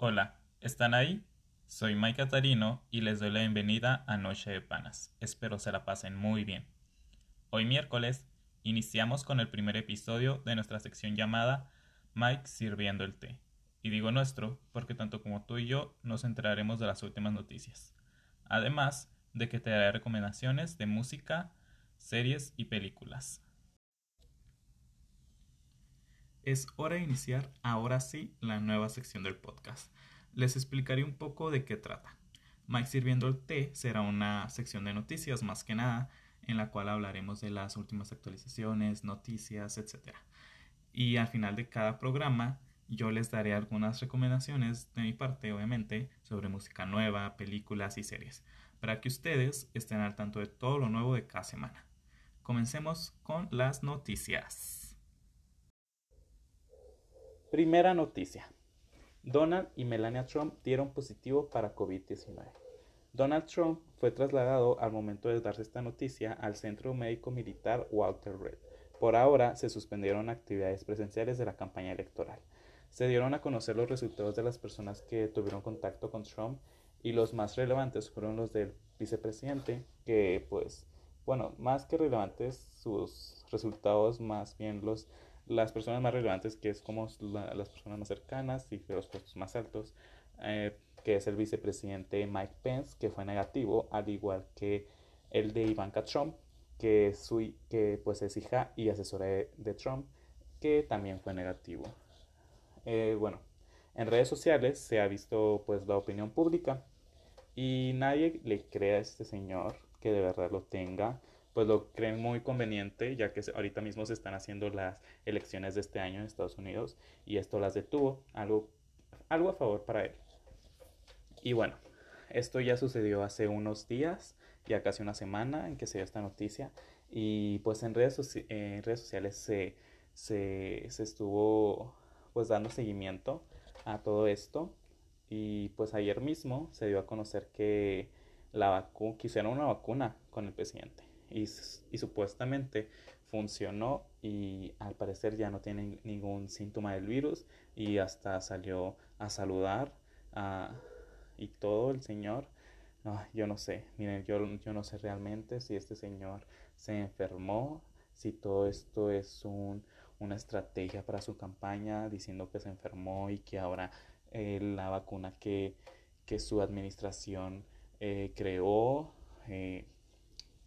Hola, ¿están ahí? Soy Mike Catarino y les doy la bienvenida a Noche de Panas. Espero se la pasen muy bien. Hoy miércoles iniciamos con el primer episodio de nuestra sección llamada Mike sirviendo el té. Y digo nuestro porque tanto como tú y yo nos enteraremos de las últimas noticias. Además de que te daré recomendaciones de música, series y películas. Es hora de iniciar ahora sí la nueva sección del podcast. Les explicaré un poco de qué trata. Mike Sirviendo el Té será una sección de noticias más que nada, en la cual hablaremos de las últimas actualizaciones, noticias, etc. Y al final de cada programa yo les daré algunas recomendaciones de mi parte, obviamente, sobre música nueva, películas y series, para que ustedes estén al tanto de todo lo nuevo de cada semana. Comencemos con las noticias. Primera noticia. Donald y Melania Trump dieron positivo para COVID-19. Donald Trump fue trasladado al momento de darse esta noticia al Centro Médico Militar Walter Reed. Por ahora se suspendieron actividades presenciales de la campaña electoral. Se dieron a conocer los resultados de las personas que tuvieron contacto con Trump y los más relevantes fueron los del vicepresidente, que pues, bueno, más que relevantes sus resultados, más bien los las personas más relevantes, que es como las personas más cercanas y de los puestos más altos, eh, que es el vicepresidente Mike Pence, que fue negativo, al igual que el de Ivanka Trump, que, su, que pues es hija y asesora de, Trump, que también fue negativo. Eh, bueno, en redes sociales se ha visto pues la opinión pública y nadie le cree a este señor que de verdad lo tenga pues lo creen muy conveniente, ya que ahorita mismo se están haciendo las elecciones de este año en Estados Unidos y esto las detuvo, algo, algo a favor para él. Y bueno, esto ya sucedió hace unos días, ya casi una semana en que se dio esta noticia y pues en redes, en redes sociales se, se, se estuvo pues dando seguimiento a todo esto y pues ayer mismo se dio a conocer que la vacuna, quisieron una vacuna con el presidente y, supuestamente funcionó y al parecer ya no tiene ningún síntoma del virus y hasta salió a saludar y todo el señor. yo no sé, miren, yo, yo no sé realmente si este señor se enfermó, si todo esto es un, una estrategia para su campaña diciendo que se enfermó y que ahora eh, la vacuna que, que su administración eh, creó eh,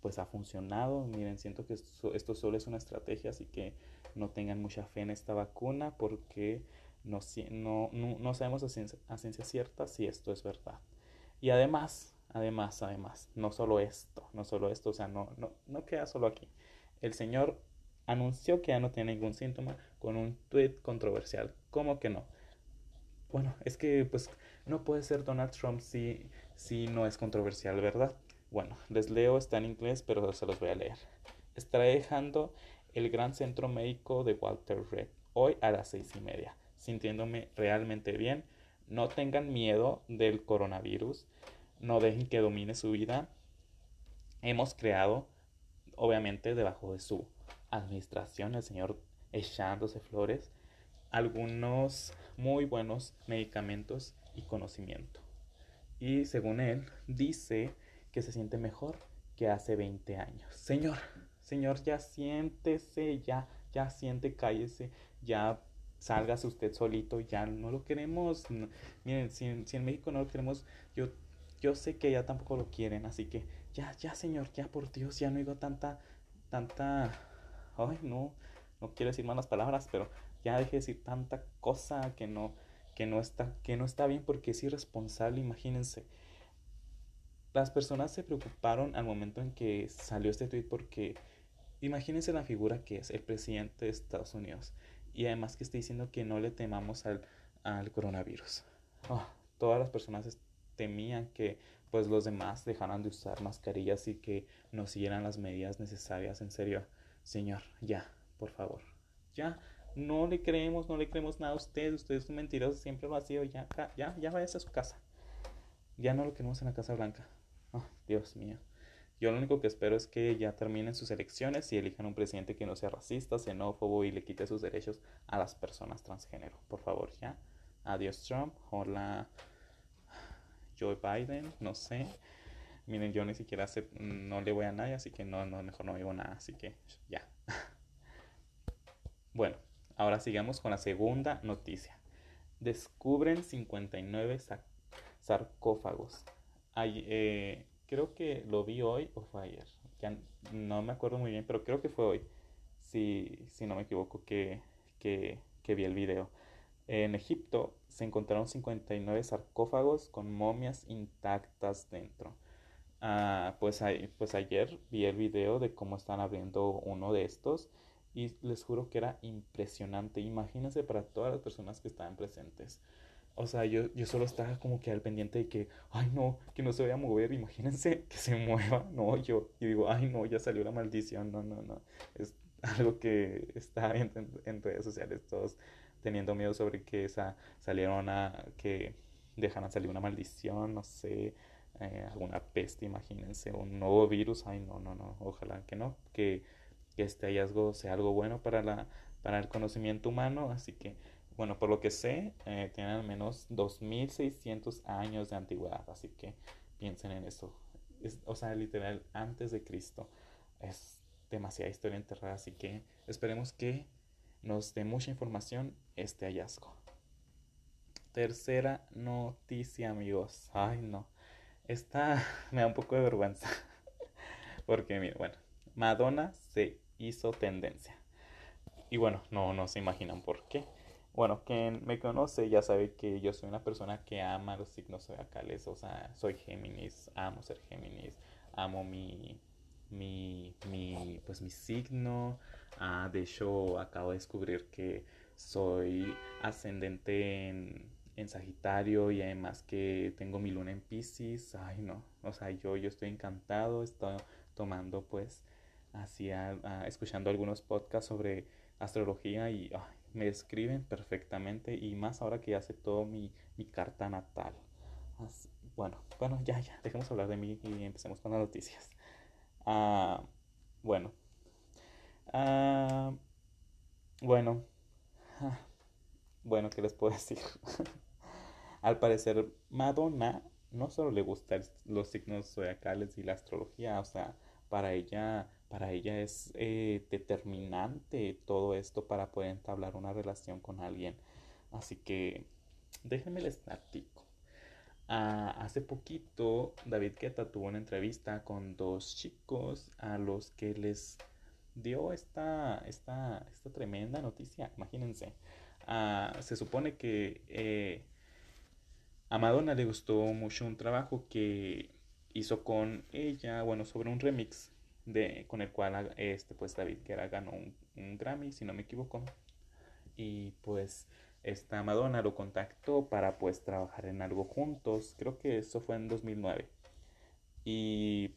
pues ha funcionado. Miren, siento que esto, solo es una estrategia, así que no tengan mucha fe en esta vacuna porque no, no, no, sabemos a ciencia, cierta si esto es verdad. Y además, además, además, no solo esto, no solo esto, o sea, no, no, no queda solo aquí. El señor anunció que ya no tiene ningún síntoma con un tweet controversial. ¿Cómo que no? Bueno, es que pues no puede ser Donald Trump si, si no es controversial, ¿verdad? Bueno, les leo, está en inglés, pero se los voy a leer. Estaré dejando el gran centro médico de Walter Reed hoy a las seis y media, sintiéndome realmente bien. No tengan miedo del coronavirus, no dejen que domine su vida. Hemos creado, obviamente, debajo de su administración, el señor echándose flores, algunos muy buenos medicamentos y conocimiento. Y según él, dice que se siente mejor que hace 20 años. Señor, señor, ya siéntese, ya, ya siente, cállese, ya sálgase usted solito, ya no lo queremos. miren, si, en México no lo queremos, yo, yo sé que ya tampoco lo quieren, así que ya, ya, señor, ya por Dios, ya no digo tanta, tanta, ay, no, no quiero decir malas palabras, pero ya deje de decir tanta cosa que no, que no está, que no está bien porque es irresponsable, imagínense. Las personas se preocuparon al momento en que salió este tweet porque imagínense la figura que es el presidente de Estados Unidos y además que está diciendo que no le temamos al, al coronavirus. Oh, todas las personas temían que pues los demás dejaran de usar mascarillas y que no siguieran las medidas necesarias. En serio, señor, ya, por favor, ya, no le creemos, no le creemos nada a usted, usted es un mentiroso, siempre lo ha sido, ya, ya, ya vaya a su casa. Ya no lo queremos en la Casa Blanca. Oh, Dios mío. Yo lo único que espero es que ya terminen sus elecciones y elijan un presidente que no sea racista, xenófobo y le quite sus derechos a las personas transgénero. Por favor, ya. adiós Trump, hola Joe Biden, no sé. Miren, yo ni siquiera sé, no le voy a nadie, así que no, no, mejor no digo nada, así que ya. bueno, ahora sigamos con la segunda noticia. Descubren 59 sarcófagos. Eh, creo que lo vi hoy o fue ayer. No me acuerdo muy bien, pero creo que fue hoy. Si, si no me equivoco, que, que, que vi el video. En Egipto se encontraron 59 sarcófagos con momias intactas dentro. Ah, pues, pues ayer vi el video de cómo están abriendo uno de estos y les juro que era impresionante. Imagínense para todas las personas que estaban presentes. O sea, yo, yo solo estaba como que al pendiente de que, ay no, que no se vaya a mover, imagínense que se mueva. No, yo, y digo, ay no, ya salió la maldición. No, no, no. Es algo que está en, en, redes sociales todos teniendo miedo sobre que esa salieron a, que dejaran salir una maldición, no sé eh, alguna peste, imagínense, un nuevo virus, ay no, no, no, ojalá que no, que, este hallazgo sea algo bueno para, la, para el conocimiento humano, así que, bueno, por lo que sé, eh, tienen al menos 2600 años de antigüedad, así que piensen en eso, o sea, literal, antes de Cristo, es demasiada historia enterrada, así que esperemos que nos dé mucha información este hallazgo. Tercera noticia, amigos. Ay, no. Esta me da un poco de vergüenza. Porque, mira, bueno, Madonna se hizo tendencia. Y bueno, no, no se imaginan por qué. Bueno, quien me conoce ya sabe que yo soy una persona que ama los signos zodiacales. O sea, soy Géminis, amo ser Géminis, amo mi, mi, mi, pues mi signo. Ah, de hecho, acabo de descubrir que soy ascendente en en Sagitario y además que tengo mi luna en Pisces, ay no, o sea, yo, yo estoy encantado, estoy tomando pues así, escuchando algunos podcasts sobre astrología y me describen perfectamente y más ahora que ya sé todo mi, mi carta natal. bueno, bueno, ya, ya, dejemos hablar de mí y empecemos con las noticias. Ah, bueno, ah, bueno, ah, bueno, ¿qué les puedo decir? Al parecer, Madonna no solo le gustan los signos zodiacales y la astrología, o sea, para ella, para ella es eh, determinante todo esto para poder entablar una relación con alguien. Así que déjenme les platico. Ah, hace poquito David Guetta tuvo una entrevista con dos chicos a los que les dio esta, esta, esta tremenda noticia. Imagínense. Ah, se supone que eh, a Madonna le gustó mucho un trabajo que hizo con ella, bueno, sobre un remix de, con el cual este, pues David Guerra ganó un, Grammy, si no me equivoco. Y pues esta Madonna lo contactó para pues trabajar en algo juntos. Creo que eso fue en 2009. Y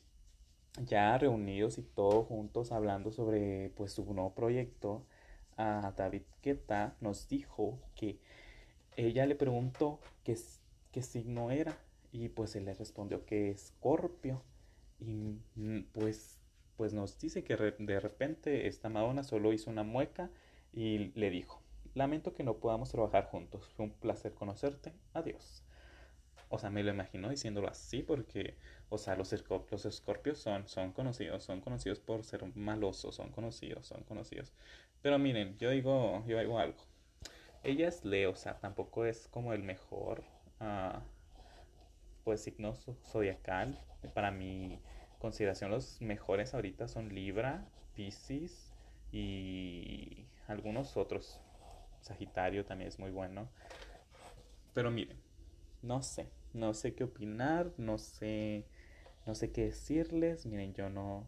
ya reunidos y todos juntos hablando sobre pues su nuevo proyecto, a David Guetta nos dijo que ella le preguntó que qué signo era. Y pues él le respondió que es Escorpio. Y mm, pues, pues nos dice que de repente esta Madonna solo hizo una mueca y le dijo, lamento que no podamos trabajar juntos, fue un placer conocerte, adiós. O sea, me lo imagino diciéndolo así porque, o sea, los, los escorpios son, son conocidos, son conocidos por ser malosos, son conocidos, son conocidos. Pero miren, yo digo, yo digo algo. Ella es Leo, o sea, tampoco es como el mejor pues signo zodiacal. Para mi consideración los mejores ahorita son Libra, Pisces y algunos otros. Sagitario también es muy bueno. Pero miren, no sé, no sé qué opinar, no sé, no sé qué decirles. Miren, yo no,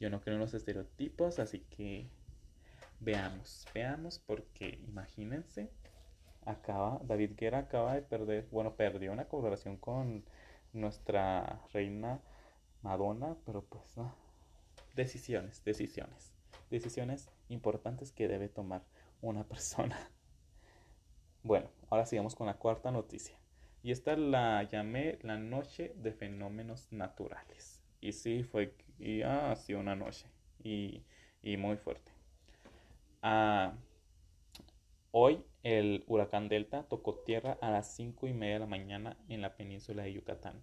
yo no creo en los estereotipos, así que veamos, veamos, porque imagínense acaba, David Guerra acaba de perder, bueno, perdió una colaboración con nuestra reina Madonna, pero pues no. Decisiones, decisiones. Decisiones importantes que debe tomar una persona. Bueno, ahora sigamos con la cuarta noticia. Y esta la llamé la noche de fenómenos naturales. Y sí, fue ah, sí, una noche. Y, muy fuerte. Ah, Hoy el huracán Delta tocó tierra a las cinco y media de la mañana en la península de Yucatán.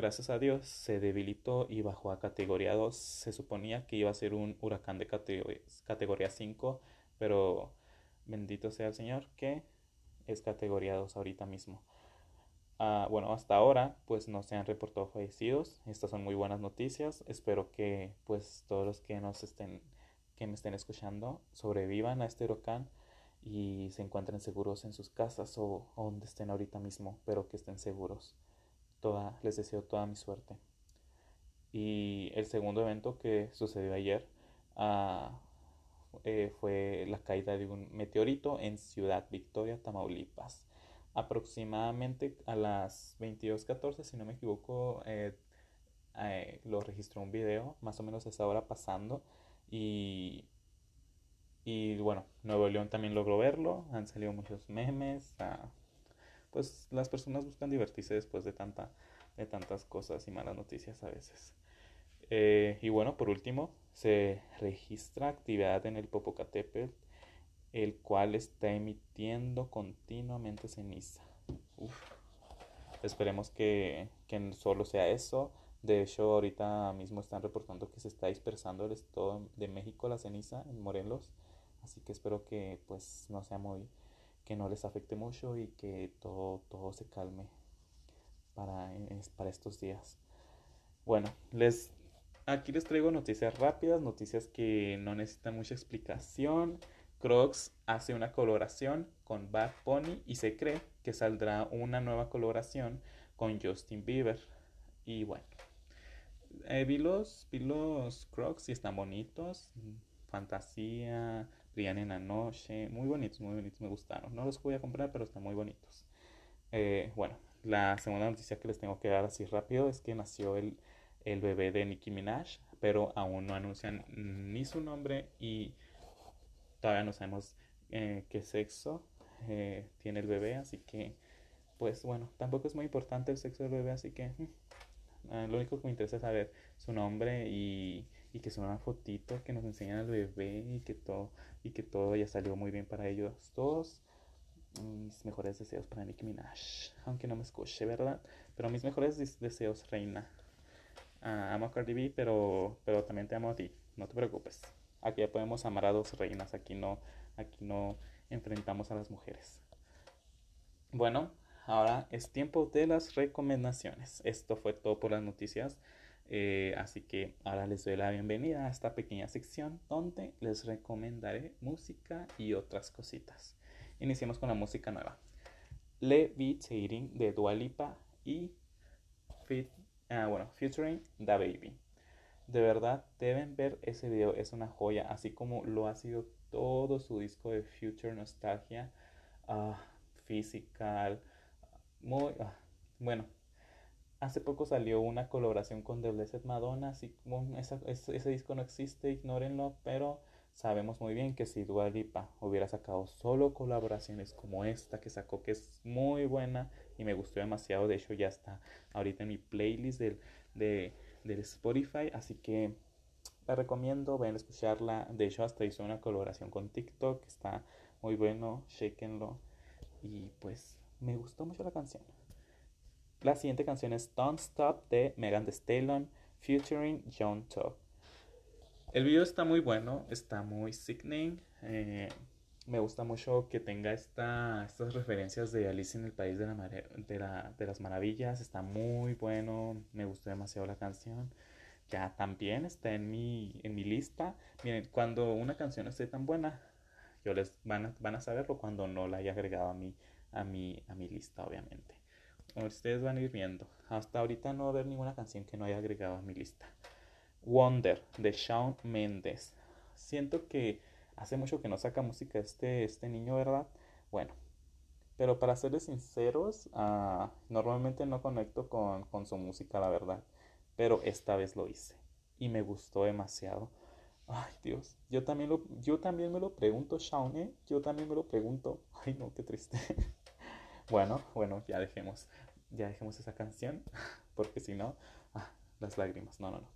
Gracias a Dios se debilitó y bajó a categoría 2. Se suponía que iba a ser un huracán de categoría, categoría 5, pero bendito sea el Señor que es categoría 2 ahorita mismo. Ah, bueno, hasta ahora pues no se han reportado fallecidos. Estas son muy buenas noticias. Espero que pues todos los que nos estén que me estén escuchando sobrevivan a este huracán y se encuentren seguros en sus casas o, donde estén ahorita mismo, pero que estén seguros. Toda, les deseo toda mi suerte. Y el segundo evento que sucedió ayer ah, eh, fue la caída de un meteorito en Ciudad Victoria, Tamaulipas aproximadamente a las 22.14, si no me equivoco, eh, eh, lo registró un video, más o menos a esa hora pasando. Y, y bueno, Nuevo León también logró verlo, han salido muchos memes. Pues las personas buscan divertirse después de, tanta, de tantas cosas y malas noticias a veces. Eh, y bueno, por último, se registra actividad en el Popocatépetl el cual está emitiendo continuamente ceniza. Esperemos que, solo sea eso. De hecho, ahorita mismo están reportando que se está dispersando el estado de México la ceniza en Morelos. Así que espero que pues no sea muy, que no les afecte mucho y que todo, todo se calme para, para estos días. Bueno, les aquí les traigo noticias rápidas, noticias que no necesitan mucha explicación. Crocs hace una colaboración con Bad Bunny y se cree que saldrá una nueva colaboración con Justin Bieber. Y bueno, eh, vi, los, Crocs y están bonitos. Fantasía, brillan en la noche. Muy bonitos, muy bonitos, me gustaron. No los voy a comprar, pero están muy bonitos. Eh, bueno, la segunda noticia que les tengo que dar así rápido es que nació el, el bebé de Nicki Minaj, pero aún no anuncian ni su nombre y todavía no sabemos eh, qué sexo eh, tiene el bebé, así que, pues bueno, tampoco es muy importante el sexo del bebé, así que mm, ah, lo único que me interesa es saber su nombre y, y que sea una fotito que nos enseñan al bebé y que todo y que todo ya salió muy bien para ellos todos. Mis mejores deseos para Nicki Minaj, aunque no me escuche, ¿verdad? Pero mis mejores deseos, reina. Ah, amo a Cardi B, pero, pero también te amo a ti, no te preocupes. Aquí ya podemos amar a dos reinas, aquí no, aquí no enfrentamos a las mujeres. Bueno, ahora es tiempo de las recomendaciones. Esto fue todo por las noticias. Eh, así que ahora les doy la bienvenida a esta pequeña sección donde les recomendaré música y otras cositas. Iniciemos con la música nueva. Levitating de Dualipa y Fit, ah, bueno, Featuring The Baby. De verdad, deben ver ese video, es una joya, así como lo ha sido todo su disco de Future Nostalgia, Physical, muy, ah, bueno, hace poco salió una colaboración con The Blessed Madonna, así ese, disco no existe, ignórenlo, pero sabemos muy bien que si Dua Lipa hubiera sacado solo colaboraciones como esta que sacó, que es muy buena y me gustó demasiado, de hecho ya está ahorita en mi playlist del, de Spotify, así que la recomiendo, vayan a escucharla. De hecho, hasta hizo una colaboración con TikTok, está muy bueno, shakenlo. Y pues me gustó mucho la canción. La siguiente canción es Don't Stop de Megan Thee Stallion featuring John Top. El video está muy bueno, está muy sickening. Eh, me gusta mucho que tenga esta, estas referencias de Alice en el País de, la, de, de las Maravillas. Está muy bueno, me gustó demasiado la canción. Ya también está en mi, en mi lista. Miren, cuando una canción esté tan buena, yo les van a, van a saberlo cuando no la haya agregado a mi, a mi, a mi lista, obviamente. Ustedes van a ir viendo. Hasta ahorita no va a haber ninguna canción que no haya agregado a mi lista. Wonder de Shawn Mendes. Siento que hace mucho que no saca música este, este niño, ¿verdad? Bueno, pero para serles sinceros, ah, normalmente no conecto con, su música, la verdad. Pero esta vez lo hice y me gustó demasiado. Ay, Dios, yo también, lo, yo también me lo pregunto, Shawn, ¿eh? Yo también me lo pregunto. Ay, no, qué triste. bueno, bueno, ya dejemos, ya dejemos esa canción, porque si no, ah, las lágrimas, no, no, no.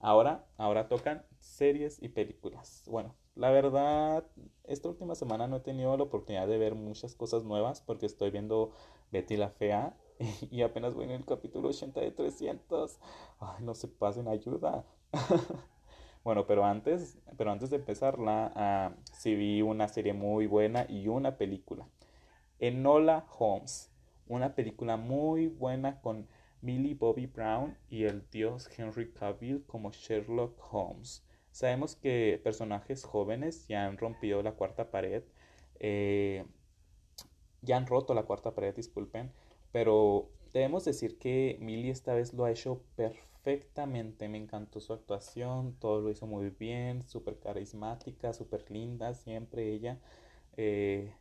Ahora, ahora tocan series y películas. Bueno, La verdad, esta última semana no he tenido la oportunidad de ver muchas cosas nuevas porque estoy viendo Betty la Fea y apenas voy en el capítulo 80 de 300. Ay, no se pasen ayuda. bueno, pero antes, pero antes de empezarla, uh, sí vi una serie muy buena y una película. Enola Holmes, una película muy buena con Millie Bobby Brown y el dios Henry Cavill como Sherlock Holmes. Sabemos que personajes jóvenes ya han rompido la cuarta pared, eh, ya han roto la cuarta pared, disculpen, pero debemos decir que Millie esta vez lo ha hecho perfectamente. Me encantó su actuación, todo lo hizo muy bien, súper carismática, súper linda, siempre ella. Eh,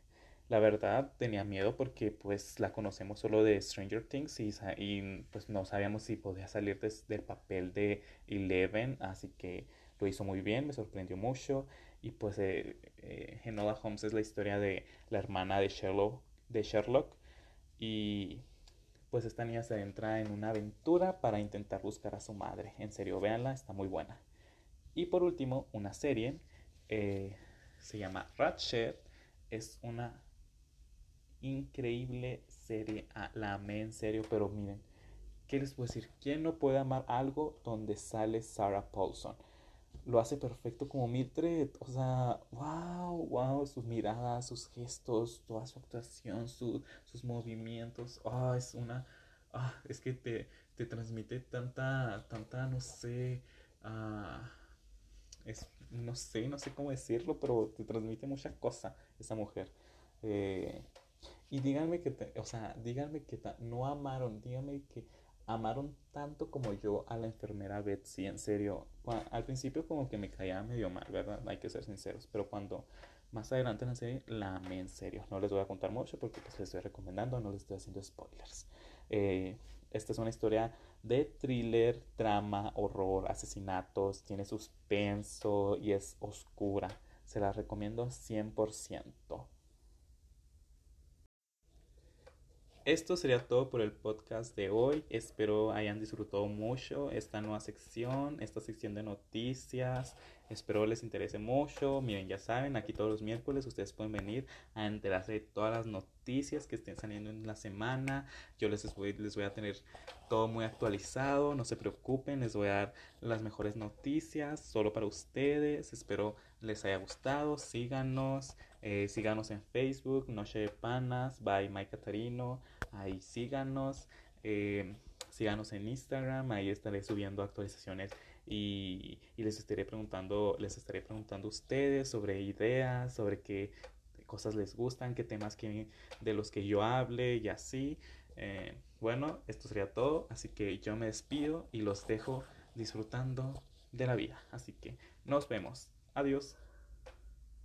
la verdad tenía miedo porque pues la conocemos solo de Stranger Things y, pues no sabíamos si podía salir del papel de Eleven, así que lo hizo muy bien, me sorprendió mucho. Y pues eh, eh, Enola Holmes es la historia de la hermana de Sherlock, de Sherlock. Y pues esta niña se entra en una aventura para intentar buscar a su madre. En serio, véanla, está muy buena. Y por último, una serie. Eh, se llama Ratchet. Es una increíble serie. Ah, la amé en serio, pero miren. ¿Qué les puedo decir? ¿Quién no puede amar algo donde sale Sarah Paulson? lo hace perfecto como Mildred. O sea, wow, wow, sus miradas, sus gestos, toda su actuación, sus movimientos. Ah, es una. Ah, es que te, te transmite tanta, tanta, no sé. Ah, es, no sé, no sé cómo decirlo, pero te transmite mucha cosa esa mujer. Eh, y díganme que, te, o sea, díganme que no amaron, díganme que amaron tanto como yo a la enfermera Betsy, en serio. Al principio como que me caía medio mal, ¿verdad? Hay que ser sinceros, pero cuando más adelante en la serie la amé en serio. No les voy a contar mucho porque pues les estoy recomendando, no les estoy haciendo spoilers. Eh, esta es una historia de thriller, drama, horror, asesinatos, tiene suspenso y es oscura. Se la recomiendo 100%. Esto sería todo por el podcast de hoy. Espero hayan disfrutado mucho esta nueva sección, esta sección de noticias. Espero les interese mucho. Miren, ya saben, aquí todos los miércoles ustedes pueden venir a enterarse de todas las noticias que estén saliendo en la semana. Yo les voy, les voy a tener todo muy actualizado. No se preocupen, les voy a dar las mejores noticias solo para ustedes. Espero les haya gustado. Síganos. Eh, síganos en Facebook, Noche de Panas, by Mike Catarino. Ahí síganos. Eh, síganos en Instagram. Ahí estaré subiendo actualizaciones y, les estaré preguntando, les estaré preguntando a ustedes sobre ideas, sobre qué cosas les gustan, qué temas de los que yo hable y así. Eh, bueno, esto sería todo. Así que yo me despido y los dejo disfrutando de la vida. Así que nos vemos. Adiós.